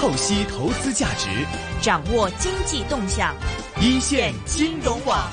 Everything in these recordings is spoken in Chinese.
透析投资价值，掌握经济动向，一线金融网。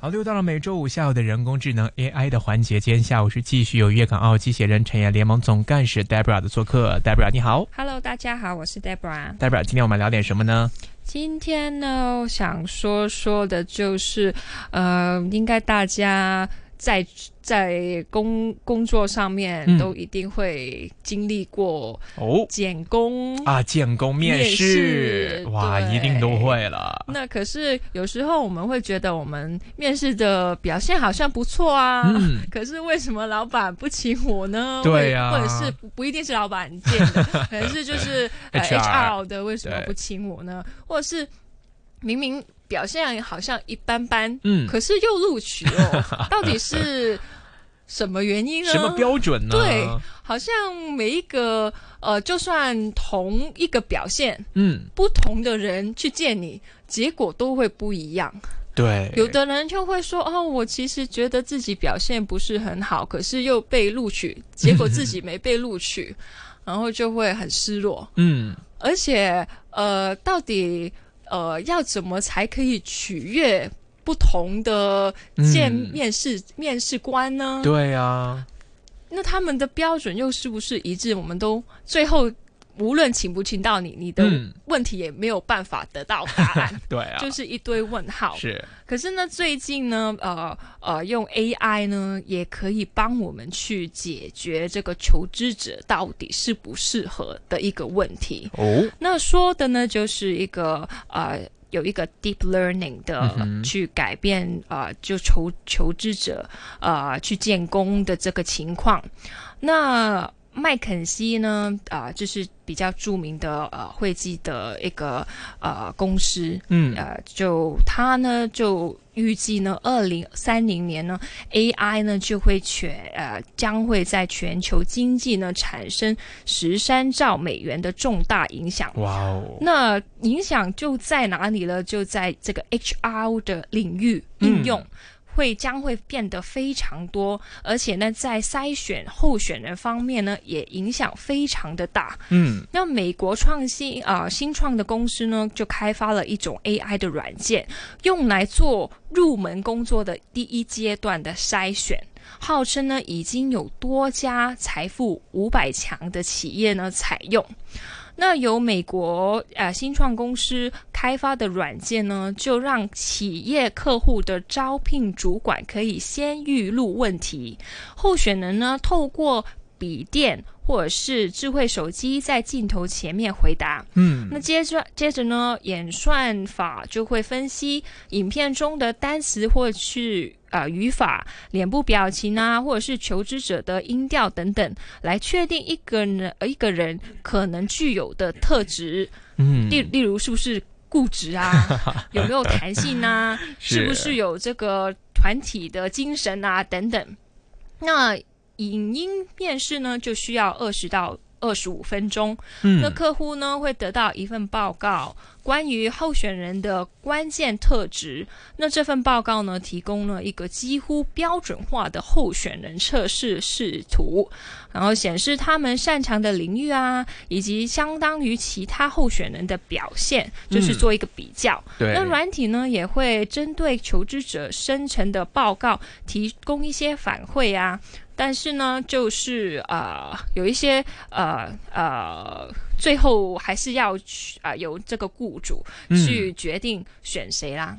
好，又到了每周五下午的人工智能 AI 的环节。今天下午是继续有粤港澳机械人产业联盟总干事 Debra 的做客。Debra 你好，Hello，大家好，我是 Debra。Debra，今天我们聊点什么呢？今天呢，我想说说的就是，呃，应该大家。在在工工作上面都一定会经历过哦，减工啊，减工面试哇，一定都会了。那可是有时候我们会觉得我们面试的表现好像不错啊，嗯，可是为什么老板不请我呢？对呀，或者是不一定是老板见的，可能是就是 HR 的为什么不请我呢？或者是明明。表现好像一般般，嗯，可是又录取哦，到底是什么原因呢？什么标准呢？对，好像每一个呃，就算同一个表现，嗯，不同的人去见你，结果都会不一样。对，有的人就会说：“哦，我其实觉得自己表现不是很好，可是又被录取，结果自己没被录取，然后就会很失落。”嗯，而且呃，到底。呃，要怎么才可以取悦不同的见面试面试官呢？对呀，那他们的标准又是不是一致？我们都最后。无论请不请到你，你的问题也没有办法得到答案。对啊，就是一堆问号。是，可是呢，最近呢，呃呃，用 AI 呢，也可以帮我们去解决这个求职者到底适不适合的一个问题。哦，那说的呢，就是一个呃，有一个 deep learning 的去改变啊，就求求职者啊去建功的这个情况。那麦肯锡呢？啊，就是比较著名的呃会计的一个呃公司，嗯，呃，就他呢就预计呢，二零三零年呢，AI 呢就会全呃将会在全球经济呢产生十三兆美元的重大影响。哇哦！那影响就在哪里呢？就在这个 HR 的领域应用。会将会变得非常多，而且呢，在筛选候选人方面呢，也影响非常的大。嗯，那美国创新啊新创的公司呢，就开发了一种 AI 的软件，用来做入门工作的第一阶段的筛选，号称呢已经有多家财富五百强的企业呢采用。那由美国呃新创公司开发的软件呢，就让企业客户的招聘主管可以先预录问题，候选人呢透过笔电或者是智慧手机在镜头前面回答。嗯，那接着接着呢，演算法就会分析影片中的单词或是。啊，语法、脸部表情啊，或者是求职者的音调等等，来确定一个人一个人可能具有的特质。嗯，例例如是不是固执啊？有没有弹性啊？是不是有这个团体的精神啊？等等。那影音面试呢，就需要二十到。二十五分钟，那客户呢会得到一份报告，关于候选人的关键特质。那这份报告呢，提供了一个几乎标准化的候选人测试视图，然后显示他们擅长的领域啊，以及相当于其他候选人的表现，就是做一个比较。那软体呢也会针对求职者生成的报告提供一些反馈啊。但是呢，就是呃，有一些呃呃，最后还是要去啊，由这个雇主去决定选谁啦。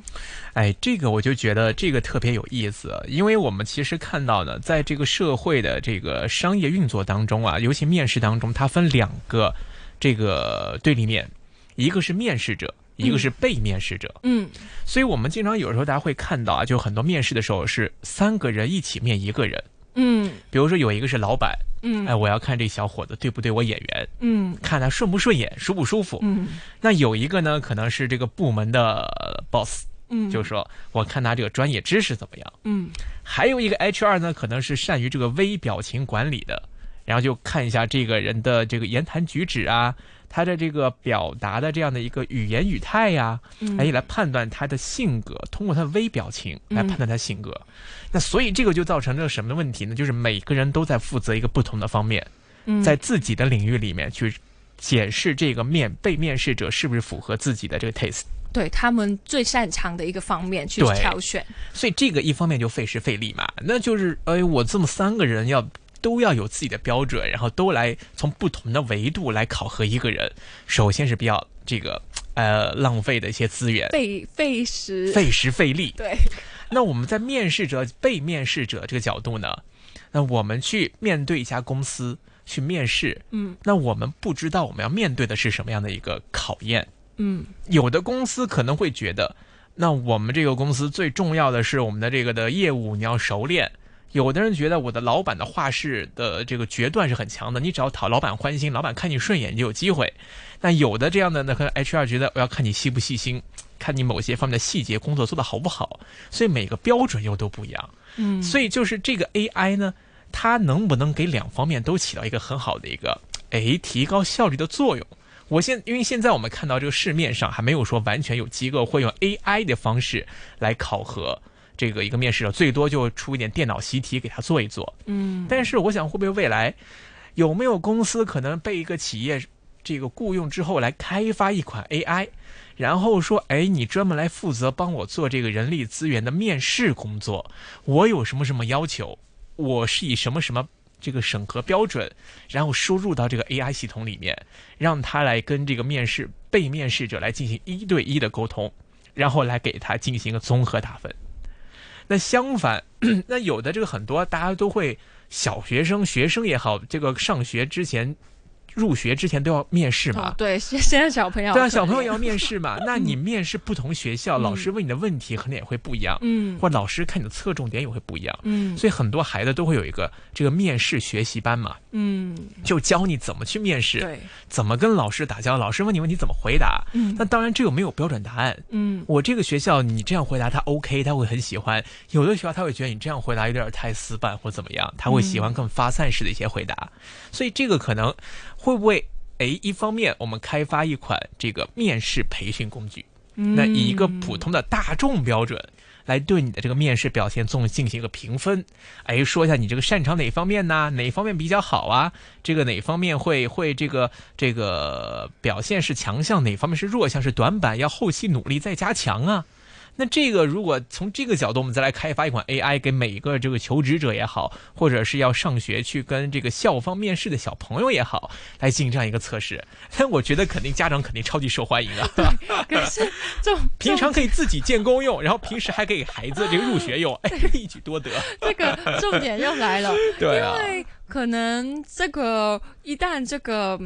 哎，这个我就觉得这个特别有意思，因为我们其实看到呢，在这个社会的这个商业运作当中啊，尤其面试当中，它分两个这个对立面，一个是面试者，一个是被面试者。嗯，所以我们经常有时候大家会看到啊，就很多面试的时候是三个人一起面一个人。嗯，比如说有一个是老板，嗯，哎，我要看这小伙子对不对我眼缘，嗯，看他顺不顺眼，舒不舒服，嗯，那有一个呢，可能是这个部门的 boss，嗯，就是说我看他这个专业知识怎么样，嗯，还有一个 HR 呢，可能是善于这个微表情管理的，然后就看一下这个人的这个言谈举止啊。他的这个表达的这样的一个语言语态呀，哎，来判断他的性格，通过他的微表情来判断他性格。那所以这个就造成了什么问题呢？就是每个人都在负责一个不同的方面，在自己的领域里面去检视这个面被面试者是不是符合自己的这个 taste，对他们最擅长的一个方面去挑选。所以这个一方面就费时费力嘛，那就是哎，我这么三个人要都要有自己的标准，然后都来从不同的维度来考核一个人，首先是比较这个呃浪费的一些资源，费费时费时费力。对。那我们在面试者被面试者这个角度呢，那我们去面对一家公司去面试，嗯，那我们不知道我们要面对的是什么样的一个考验，嗯，有的公司可能会觉得，那我们这个公司最重要的是我们的这个的业务你要熟练。有的人觉得我的老板的话事的这个决断是很强的，你只要讨老板欢心，老板看你顺眼就有机会。那有的这样的，那和 HR 觉得我要看你细不细心，看你某些方面的细节工作做得好不好，所以每个标准又都不一样。嗯，所以就是这个 AI 呢，它能不能给两方面都起到一个很好的一个哎提高效率的作用？我现因为现在我们看到这个市面上还没有说完全有机构会用 AI 的方式来考核。这个一个面试者最多就出一点电脑习题给他做一做，嗯，但是我想会不会未来有没有公司可能被一个企业这个雇佣之后来开发一款 AI，然后说，哎，你专门来负责帮我做这个人力资源的面试工作，我有什么什么要求，我是以什么什么这个审核标准，然后输入到这个 AI 系统里面，让他来跟这个面试被面试者来进行一对一的沟通，然后来给他进行一个综合打分。那相反，那有的这个很多大家都会，小学生、学生也好，这个上学之前。入学之前都要面试嘛？对，现现在小朋友对啊，小朋友也要面试嘛。那你面试不同学校，老师问你的问题可能也会不一样，嗯，或者老师看你的侧重点也会不一样，嗯。所以很多孩子都会有一个这个面试学习班嘛，嗯，就教你怎么去面试，对，怎么跟老师打交道，老师问你问题怎么回答，嗯。那当然这个没有标准答案，嗯。我这个学校你这样回答他 OK，他会很喜欢；有的学校他会觉得你这样回答有点太死板或怎么样，他会喜欢更发散式的一些回答。所以这个可能会不会？哎，一方面我们开发一款这个面试培训工具，那以一个普通的大众标准来对你的这个面试表现做进行一个评分。哎，说一下你这个擅长哪方面呢？哪方面比较好啊？这个哪方面会会这个这个表现是强项？哪方面是弱项？是短板？要后期努力再加强啊？那这个如果从这个角度，我们再来开发一款 AI，给每一个这个求职者也好，或者是要上学去跟这个校方面试的小朋友也好，来进行这样一个测试，那我觉得肯定家长肯定超级受欢迎啊。可是 就平常可以自己建功用，然后平时还可以给孩子这个入学用，哎，一举多得。这个重点又来了，对啊，因为可能这个一旦这个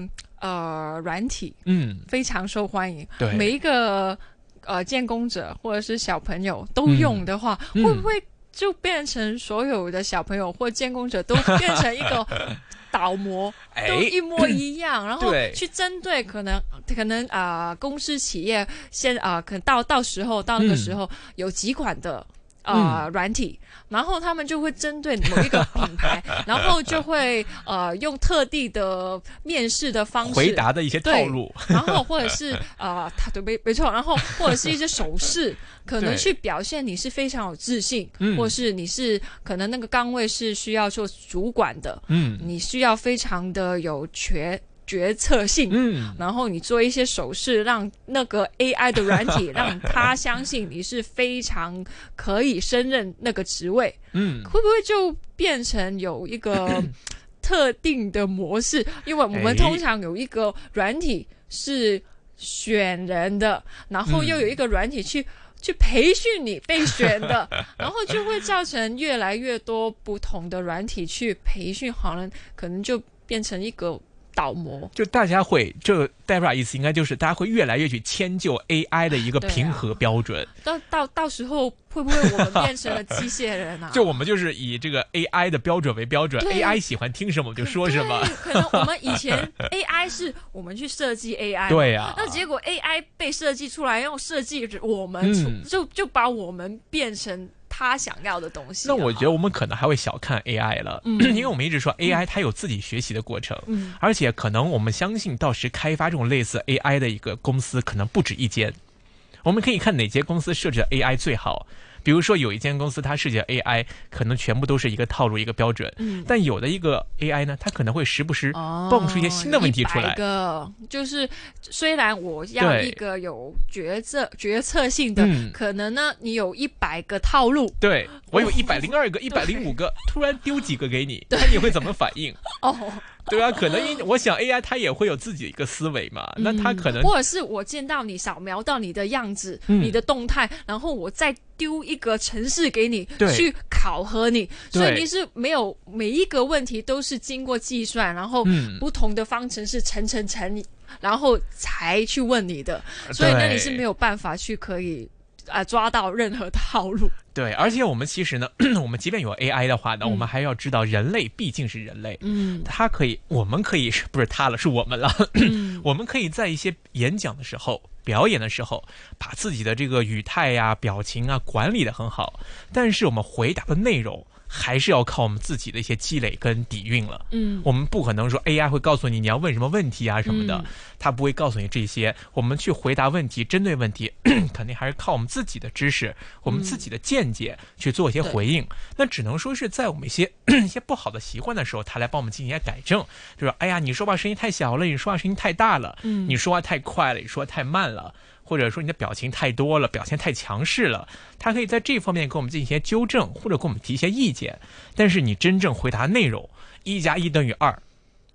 呃软体嗯非常受欢迎，对每一个。呃，建工者或者是小朋友都用的话，会不会就变成所有的小朋友或建工者都变成一个 倒模，都一模一样，然后去针对可能可能啊，公司企业先啊，可能到到时候到那个时候有几款的。呃，软体，然后他们就会针对某一个品牌，然后就会呃用特地的面试的方式回答的一些套路，然后或者是呃，他对没没错，然后或者是一些手势，可能去表现你是非常有自信，或是你是可能那个岗位是需要做主管的，嗯，你需要非常的有权。决策性，嗯，然后你做一些手势，让那个 AI 的软体 让他相信你是非常可以胜任那个职位，嗯，会不会就变成有一个 特定的模式？因为我们通常有一个软体是选人的，然后又有一个软体去去培训你被选的，然后就会造成越来越多不同的软体去培训，好人可能就变成一个。倒模，就大家会，这代表意思应该就是大家会越来越去迁就 AI 的一个平和标准。到到到时候会不会我们变成了机械人啊？就我们就是以这个 AI 的标准为标准，AI 喜欢听什么我就说什么。可能我们以前 AI 是我们去设计 AI，对呀。那结果 AI 被设计出来，用设计我们，就就把我们变成。他想要的东西。那我觉得我们可能还会小看 AI 了，因为我们一直说 AI 它有自己学习的过程，而且可能我们相信到时开发这种类似 AI 的一个公司可能不止一间。我们可以看哪些公司设置的 AI 最好，比如说有一间公司它设计的 AI 可能全部都是一个套路一个标准，嗯，但有的一个 AI 呢，它可能会时不时蹦出一些新的问题出来。个就是虽然我要一个有决策决策性的，可能呢你有一百个套路，对我有一百零二个、一百零五个，突然丢几个给你，那你会怎么反应？哦。对啊，可能因我想 AI 它也会有自己一个思维嘛，那它可能或者是我见到你扫描到你的样子、你的动态，然后我再丢一个程式给你去考核你，所以你是没有每一个问题都是经过计算，然后不同的方程式乘乘乘，然后才去问你的，所以那你是没有办法去可以。啊，抓到任何套路。对，而且我们其实呢，我们即便有 AI 的话呢，我们还要知道，人类毕竟是人类，嗯，它可以，我们可以不是他了，是我们了，我们可以在一些演讲的时候、表演的时候，把自己的这个语态呀、表情啊管理的很好，但是我们回答的内容。还是要靠我们自己的一些积累跟底蕴了。嗯，我们不可能说 AI 会告诉你你要问什么问题啊什么的，它不会告诉你这些。我们去回答问题，针对问题，肯定还是靠我们自己的知识，我们自己的见解去做一些回应。那只能说是在我们一些 一些不好的习惯的时候，它来帮我们进行一些改正。就说，哎呀，你说话声音太小了，你说话声音太大了，嗯，你说话太快了，你说话太慢了。或者说你的表情太多了，表现太强势了，他可以在这方面给我们进行一些纠正，或者给我们提一些意见。但是你真正回答内容，一加一等于二。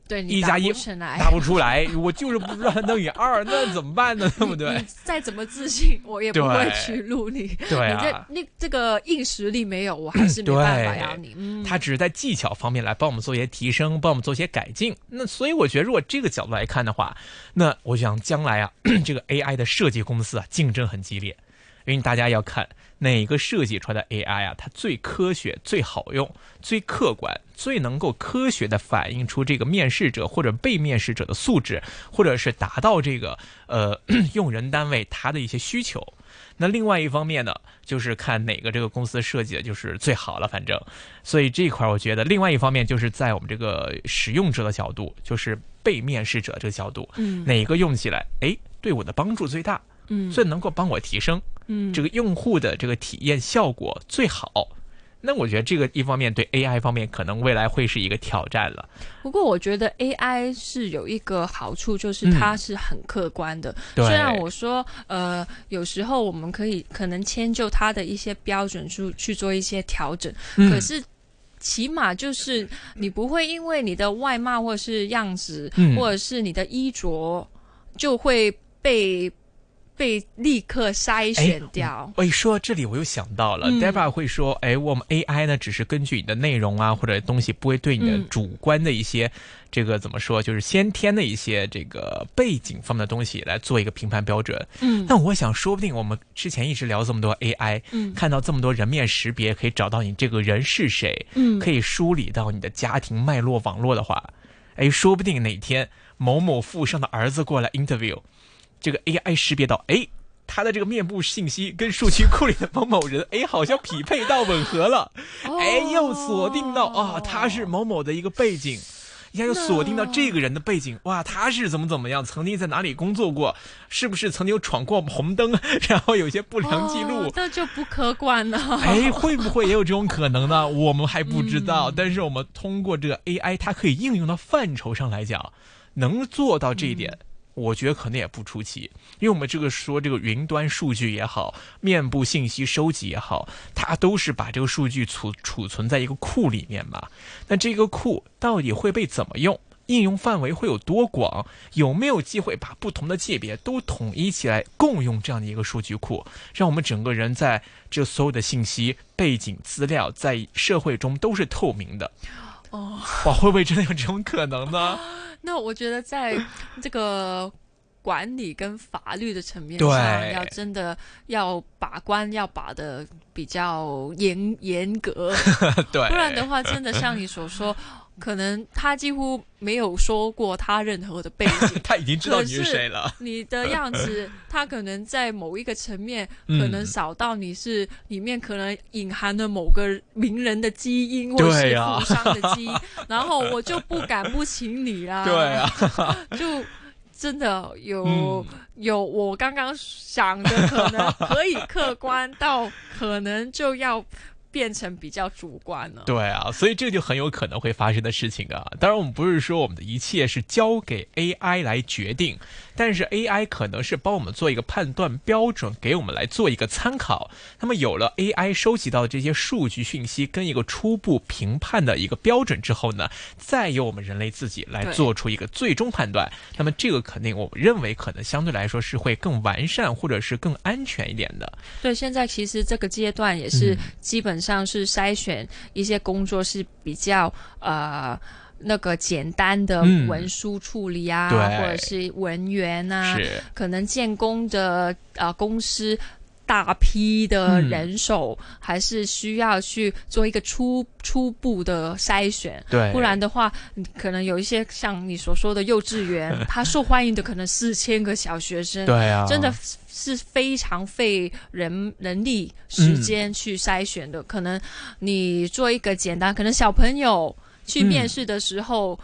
对，一加一答不出来，我就是不知道等于二，那怎么办呢？对不对？再怎么自信，我也不会去录你。对啊，你这那这个硬实力没有，我还是没办法要你。嗯，他只是在技巧方面来帮我们做一些提升，帮我们做一些改进。那所以我觉得，如果这个角度来看的话，那我想将来啊，这个 AI 的设计公司啊，竞争很激烈。因为大家要看哪个设计出来的 AI 啊，它最科学、最好用、最客观、最能够科学的反映出这个面试者或者被面试者的素质，或者是达到这个呃 用人单位他的一些需求。那另外一方面呢，就是看哪个这个公司设计的就是最好了。反正，所以这一块我觉得，另外一方面就是在我们这个使用者的角度，就是被面试者这个角度，嗯，哪个用起来哎对我的帮助最大？嗯，最能够帮我提升，嗯，这个用户的这个体验效果最好。那我觉得这个一方面对 AI 方面可能未来会是一个挑战了。不过我觉得 AI 是有一个好处，就是它是很客观的。虽然我说，呃，有时候我们可以可能迁就它的一些标准去去做一些调整，可是起码就是你不会因为你的外貌或者是样子，或者是你的衣着就会被。被立刻筛选掉。我一说这里，我又想到了，Debra 会说：“哎，我们 AI 呢，只是根据你的内容啊，或者东西，不会对你的主观的一些这个怎么说，就是先天的一些这个背景方面的东西来做一个评判标准。”嗯，那我想说不定我们之前一直聊这么多 AI，嗯，看到这么多人面识别，可以找到你这个人是谁，嗯，可以梳理到你的家庭脉络网络的话，哎，说不定哪天某某富商的儿子过来 interview。这个 AI 识别到，哎，他的这个面部信息跟数据库里的某某人，哎，好像匹配到吻合了，哎，又锁定到啊，他是某某的一个背景，一下又锁定到这个人的背景，哇，他是怎么怎么样，曾经在哪里工作过，是不是曾经有闯过红灯，然后有些不良记录，那就不可管了。哎，会不会也有这种可能呢？我们还不知道，但是我们通过这个 AI，它可以应用到范畴上来讲，能做到这一点。我觉得可能也不出奇，因为我们这个说这个云端数据也好，面部信息收集也好，它都是把这个数据储储存在一个库里面嘛。那这个库到底会被怎么用？应用范围会有多广？有没有机会把不同的界别都统一起来共用这样的一个数据库，让我们整个人在这所有的信息背景资料在社会中都是透明的？哦，哇，会不会真的有这种可能呢？那我觉得，在这个管理跟法律的层面上，要真的要把关，要把的比较严严格，对，不然的话，真的像你所说。可能他几乎没有说过他任何的背景，他已经知道你是谁了。你的样子，他可能在某一个层面，可能扫到你是里面可能隐含了某个名人的基因，或是富商的基因，然后我就不敢不请你啦。对啊，就真的有有我刚刚想的，可能可以客观到可能就要。变成比较主观了，对啊，所以这就很有可能会发生的事情啊。当然，我们不是说我们的一切是交给 AI 来决定，但是 AI 可能是帮我们做一个判断标准，给我们来做一个参考。那么有了 AI 收集到的这些数据讯息跟一个初步评判的一个标准之后呢，再由我们人类自己来做出一个最终判断。那么这个肯定我们认为可能相对来说是会更完善或者是更安全一点的。对，现在其实这个阶段也是基本。上是筛选一些工作是比较呃那个简单的文书处理啊，或者是文员啊，可能建工的呃公司大批的人手，还是需要去做一个初初步的筛选，对，不然的话，可能有一些像你所说的幼稚园，它受欢迎的可能四千个小学生，对啊，真的。是非常费人人力时间去筛选的，可能你做一个简单，可能小朋友去面试的时候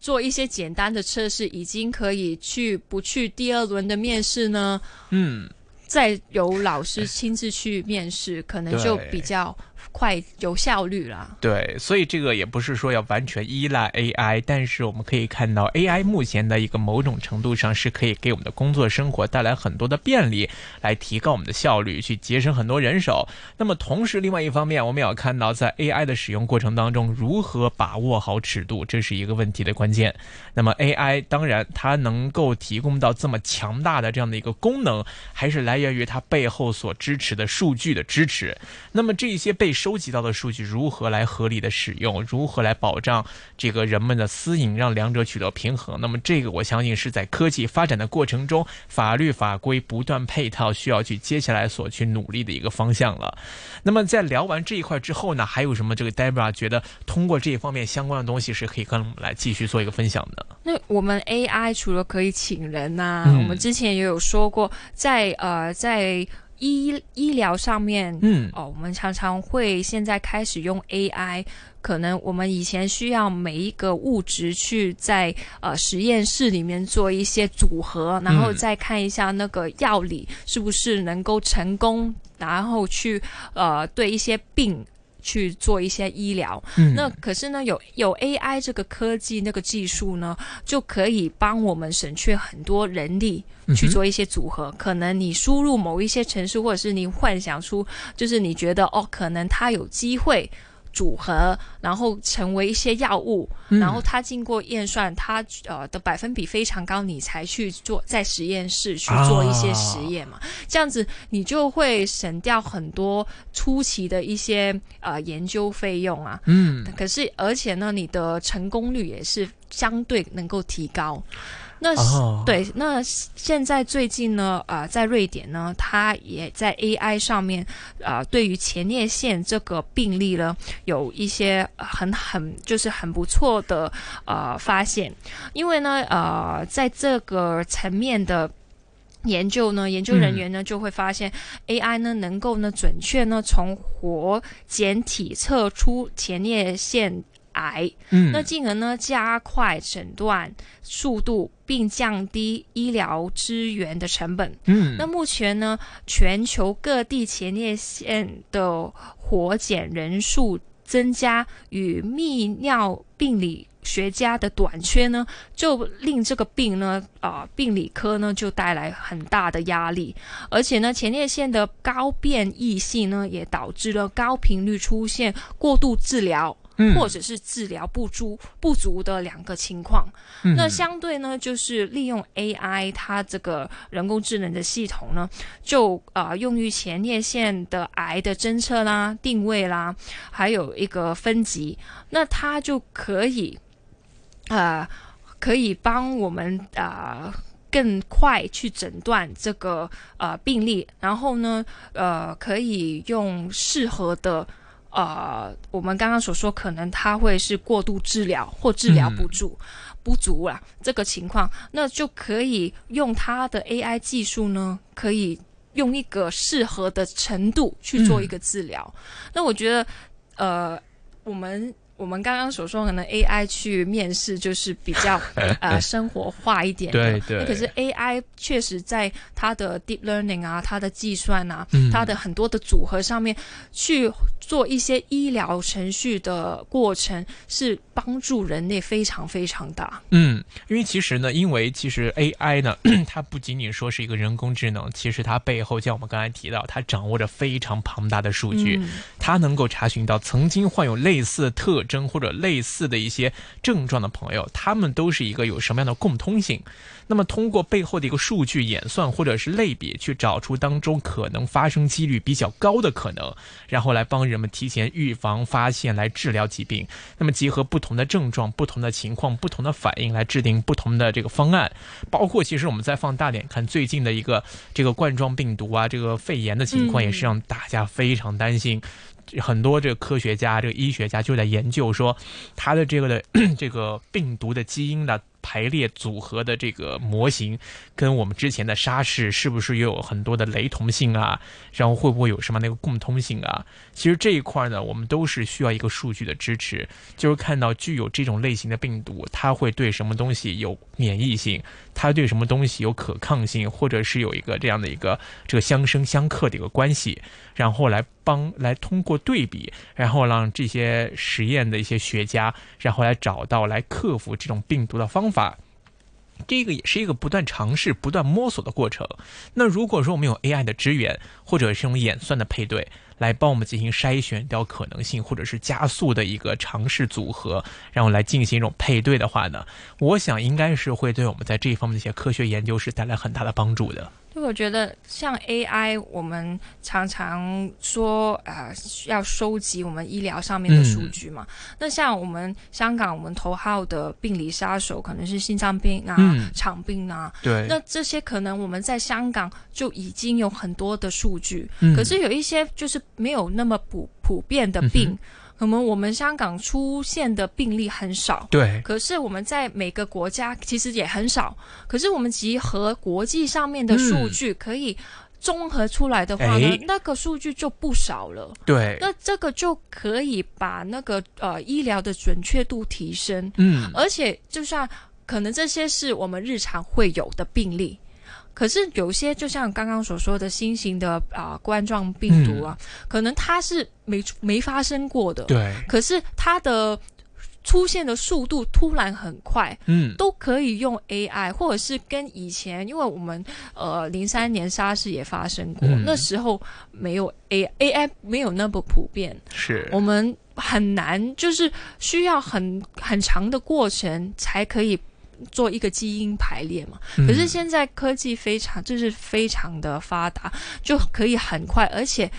做一些简单的测试，已经可以去不去第二轮的面试呢？嗯，再由老师亲自去面试，可能就比较。快有效率了，对，所以这个也不是说要完全依赖 AI，但是我们可以看到 AI 目前的一个某种程度上是可以给我们的工作生活带来很多的便利，来提高我们的效率，去节省很多人手。那么同时，另外一方面，我们也要看到在 AI 的使用过程当中，如何把握好尺度，这是一个问题的关键。那么 AI 当然它能够提供到这么强大的这样的一个功能，还是来源于它背后所支持的数据的支持。那么这些被收集到的数据如何来合理的使用？如何来保障这个人们的私隐，让两者取得平衡？那么这个我相信是在科技发展的过程中，法律法规不断配套需要去接下来所去努力的一个方向了。那么在聊完这一块之后呢，还有什么？这个 Debra 觉得通过这一方面相关的东西是可以跟我们来继续做一个分享的。那我们 AI 除了可以请人呐，我们之前也有说过，在呃在。医医疗上面，嗯，哦，我们常常会现在开始用 AI，可能我们以前需要每一个物质去在呃实验室里面做一些组合，然后再看一下那个药理是不是能够成功，然后去呃对一些病。去做一些医疗，那可是呢，有有 AI 这个科技那个技术呢，就可以帮我们省去很多人力去做一些组合。可能你输入某一些城市，或者是你幻想出，就是你觉得哦，可能它有机会。组合，然后成为一些药物，然后它经过验算，它呃的百分比非常高，你才去做在实验室去做一些实验嘛。这样子你就会省掉很多初期的一些呃研究费用啊。嗯，可是而且呢，你的成功率也是相对能够提高。那对，那现在最近呢，呃，在瑞典呢，它也在 AI 上面，呃，对于前列腺这个病例呢，有一些很很就是很不错的呃发现，因为呢，呃，在这个层面的研究呢，研究人员呢就会发现 AI 呢能够呢准确呢从活检体测出前列腺。癌，嗯，那进而呢加快诊断速度，并降低医疗资源的成本。嗯，那目前呢，全球各地前列腺的活检人数增加，与泌尿病理学家的短缺呢，就令这个病呢，啊，病理科呢就带来很大的压力。而且呢，前列腺的高变异性呢，也导致了高频率出现过度治疗。或者是治疗不足不足的两个情况，那相对呢，就是利用 AI 它这个人工智能的系统呢，就啊用于前列腺的癌的侦测啦、定位啦，还有一个分级，那它就可以啊可以帮我们啊更快去诊断这个呃病例，然后呢呃可以用适合的。呃，我们刚刚所说，可能他会是过度治疗或治疗不足不足啦，这个情况，那就可以用他的 AI 技术呢，可以用一个适合的程度去做一个治疗。那我觉得，呃，我们我们刚刚所说，可能 AI 去面试就是比较 呃生活化一点的。对对。可是 AI 确实在它的 deep learning 啊，它的计算啊，它的很多的组合上面去做一些医疗程序的过程，是帮助人类非常非常大。嗯，因为其实呢，因为其实 AI 呢，它不仅仅说是一个人工智能，其实它背后像我们刚才提到，它掌握着非常庞大的数据，它能够查询到曾经患有类似特。征或者类似的一些症状的朋友，他们都是一个有什么样的共通性？那么通过背后的一个数据演算或者是类别，去找出当中可能发生几率比较高的可能，然后来帮人们提前预防、发现、来治疗疾病。那么结合不同的症状、不同的情况、不同的反应，来制定不同的这个方案。包括其实我们再放大点看，最近的一个这个冠状病毒啊，这个肺炎的情况，也是让大家非常担心。很多这个科学家、这个医学家就在研究说，它的这个的 这个病毒的基因的。排列组合的这个模型，跟我们之前的沙士是不是也有很多的雷同性啊？然后会不会有什么那个共通性啊？其实这一块呢，我们都是需要一个数据的支持，就是看到具有这种类型的病毒，它会对什么东西有免疫性，它对什么东西有可抗性，或者是有一个这样的一个这个相生相克的一个关系，然后来帮来通过对比，然后让这些实验的一些学家，然后来找到来克服这种病毒的方。法法，这个也是一个不断尝试、不断摸索的过程。那如果说我们有 AI 的支援，或者是用演算的配对，来帮我们进行筛选掉可能性，或者是加速的一个尝试组合，然后来进行一种配对的话呢，我想应该是会对我们在这一方面的一些科学研究是带来很大的帮助的。我觉得像 AI，我们常常说啊，要收集我们医疗上面的数据嘛。那像我们香港，我们头号的病理杀手可能是心脏病啊、肠病啊。对。那这些可能我们在香港就已经有很多的数据，可是有一些就是没有那么普普遍的病。可能我们香港出现的病例很少，对。可是我们在每个国家其实也很少。可是我们集合国际上面的数据，可以综合出来的话呢，那个数据就不少了。对。那这个就可以把那个呃医疗的准确度提升。嗯。而且就算可能这些是我们日常会有的病例。可是有些就像刚刚所说的新型的啊冠状病毒啊，可能它是没没发生过的，对。可是它的出现的速度突然很快，嗯，都可以用 AI，或者是跟以前，因为我们呃零三年沙士也发生过，那时候没有 A AI 没有那么普遍，是。我们很难，就是需要很很长的过程才可以。做一个基因排列嘛，可是现在科技非常就是非常的发达，就可以很快，而且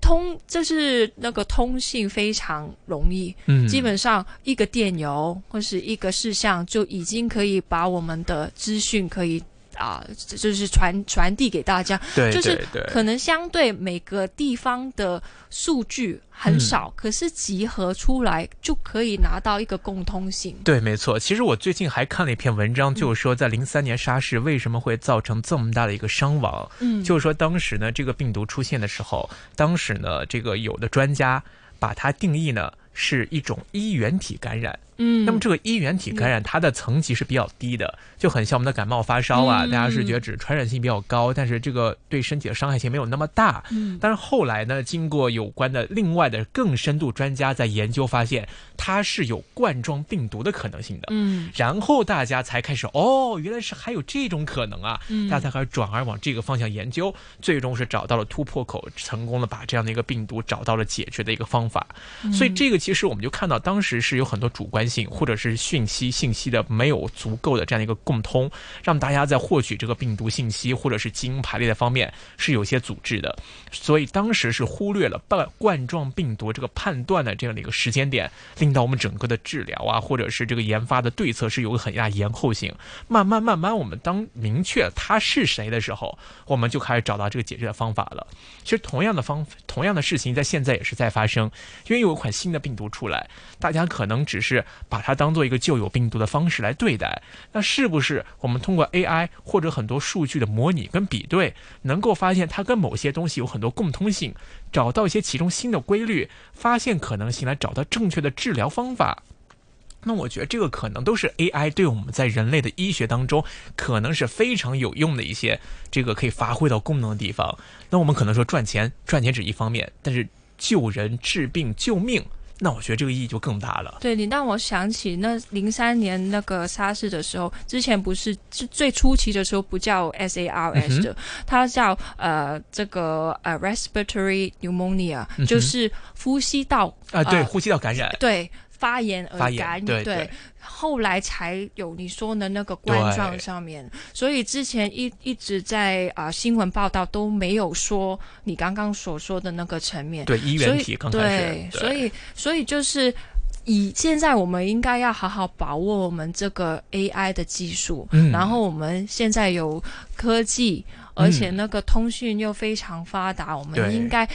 通就是那个通信非常容易，嗯，基本上一个电邮或是一个事项就已经可以把我们的资讯可以。啊，就是传传递给大家，就是可能相对每个地方的数据很少，可是集合出来就可以拿到一个共通性。对，没错。其实我最近还看了一篇文章，就是说在零三年沙士为什么会造成这么大的一个伤亡。嗯，就是说当时呢，这个病毒出现的时候，当时呢，这个有的专家把它定义呢是一种衣原体感染。嗯，那么这个衣原体感染，它的层级是比较低的，就很像我们的感冒发烧啊，大家是觉得只传染性比较高，但是这个对身体的伤害性没有那么大。嗯，但是后来呢，经过有关的另外的更深度专家在研究发现，它是有冠状病毒的可能性的。嗯，然后大家才开始哦，原来是还有这种可能啊，大家才开始转而往这个方向研究，最终是找到了突破口，成功的把这样的一个病毒找到了解决的一个方法。所以这个其实我们就看到，当时是有很多主观。性或者是讯息信息的没有足够的这样一个共通，让大家在获取这个病毒信息或者是基因排列的方面是有些阻滞的，所以当时是忽略了冠冠状病毒这个判断的这样的一个时间点，令到我们整个的治疗啊或者是这个研发的对策是有个很大延后性。慢慢慢慢，我们当明确他是谁的时候，我们就开始找到这个解决的方法了。其实同样的方同样的事情在现在也是在发生，因为有一款新的病。病毒出来，大家可能只是把它当做一个旧有病毒的方式来对待。那是不是我们通过 AI 或者很多数据的模拟跟比对，能够发现它跟某些东西有很多共通性，找到一些其中新的规律，发现可能性来找到正确的治疗方法？那我觉得这个可能都是 AI 对我们在人类的医学当中可能是非常有用的一些这个可以发挥到功能的地方。那我们可能说赚钱，赚钱只一方面，但是救人、治病、救命，那我觉得这个意义就更大了。对你让我想起那零三年那个沙士的时候，之前不是最初期的时候不叫 SARS 的，它叫呃这个呃 respiratory pneumonia，就是呼吸道啊，对，呼吸道感染，对。发炎而感染，对，后来才有你说的那个冠状上面，所以之前一一直在啊新闻报道都没有说你刚刚所说的那个层面，对医院体刚对，所以所以就是以现在我们应该要好好把握我们这个 AI 的技术，然后我们现在有科技，而且那个通讯又非常发达，我们应该。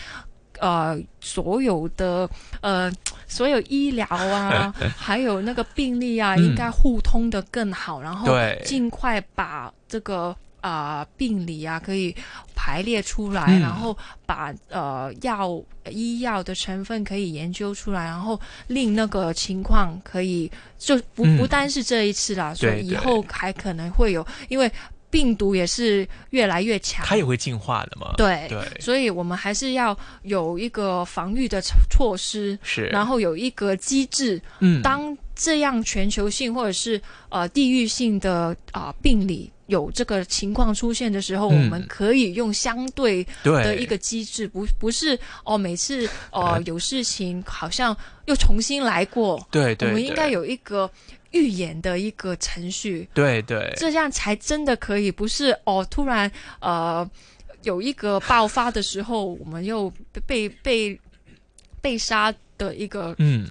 呃，所有的呃，所有医疗啊，还有那个病例啊，应该互通的更好，然后尽快把这个啊病理啊可以排列出来，然后把呃药医药的成分可以研究出来，然后令那个情况可以就不不单是这一次啦，所以以后还可能会有，因为。病毒也是越来越强，它也会进化的嘛？对对，所以我们还是要有一个防御的措施，是，然后有一个机制。嗯，当这样全球性或者是呃地域性的啊病理有这个情况出现的时候，我们可以用相对的一个机制，不不是哦，每次哦有事情好像又重新来过。对对，我们应该有一个。预演的一个程序，对对，这样才真的可以，不是哦，突然呃有一个爆发的时候，我们又被被被杀的一个嗯。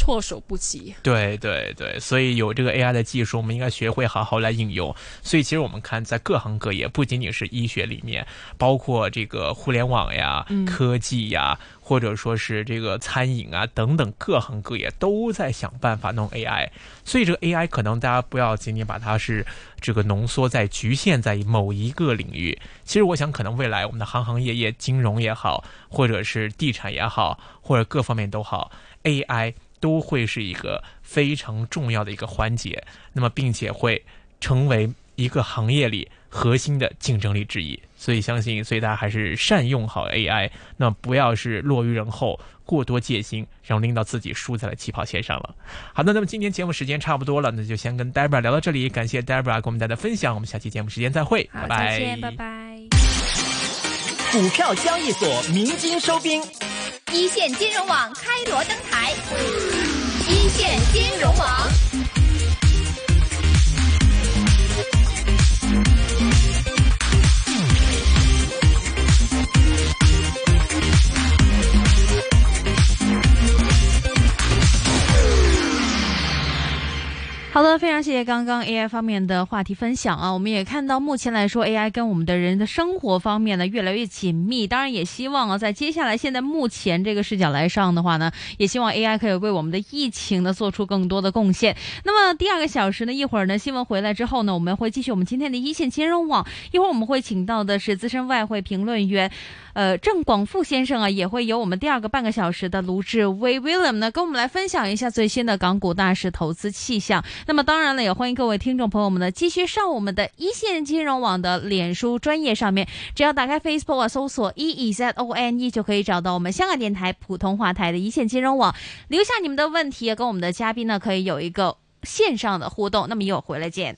措手不及。对对对，所以有这个 AI 的技术，我们应该学会好好来应用。所以其实我们看，在各行各业，不仅仅是医学里面，包括这个互联网呀、科技呀，或者说是这个餐饮啊等等，各行各业都在想办法弄 AI。所以这个 AI 可能大家不要仅仅把它是这个浓缩在、局限在某一个领域。其实我想，可能未来我们的行行业业，金融也好，或者是地产也好，或者各方面都好，AI。都会是一个非常重要的一个环节，那么并且会成为一个行业里核心的竞争力之一。所以相信，所以大家还是善用好 AI，那不要是落于人后，过多戒心，然后令到自己输在了起跑线上了。好的，那么今天节目时间差不多了，那就先跟 Debra 聊到这里，感谢 Debra 给我们带来的分享，我们下期节目时间再会，拜拜。再见，拜拜。股票交易所鸣金收兵。一线金融网开锣登台，一线金融网。好的，非常谢谢刚刚 AI 方面的话题分享啊！我们也看到，目前来说，AI 跟我们的人的生活方面呢越来越紧密。当然，也希望啊，在接下来现在目前这个视角来上的话呢，也希望 AI 可以为我们的疫情呢做出更多的贡献。那么第二个小时呢，一会儿呢新闻回来之后呢，我们会继续我们今天的一线金融网。一会儿我们会请到的是资深外汇评论员。呃，郑广富先生啊，也会有我们第二个半个小时的卢志威 William 呢，跟我们来分享一下最新的港股大市投资气象。那么当然了，也欢迎各位听众朋友们呢，继续上我们的一线金融网的脸书专业上面，只要打开 Facebook 啊，搜索 E E Z O N E 就可以找到我们香港电台普通话台的一线金融网，留下你们的问题，跟我们的嘉宾呢可以有一个线上的互动。那么一会儿回来见。